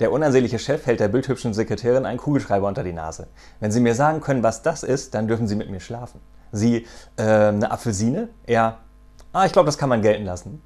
Der unansehnliche Chef hält der bildhübschen Sekretärin einen Kugelschreiber unter die Nase. Wenn Sie mir sagen können, was das ist, dann dürfen Sie mit mir schlafen. Sie, äh, eine Apfelsine? Er, ah, ich glaube, das kann man gelten lassen.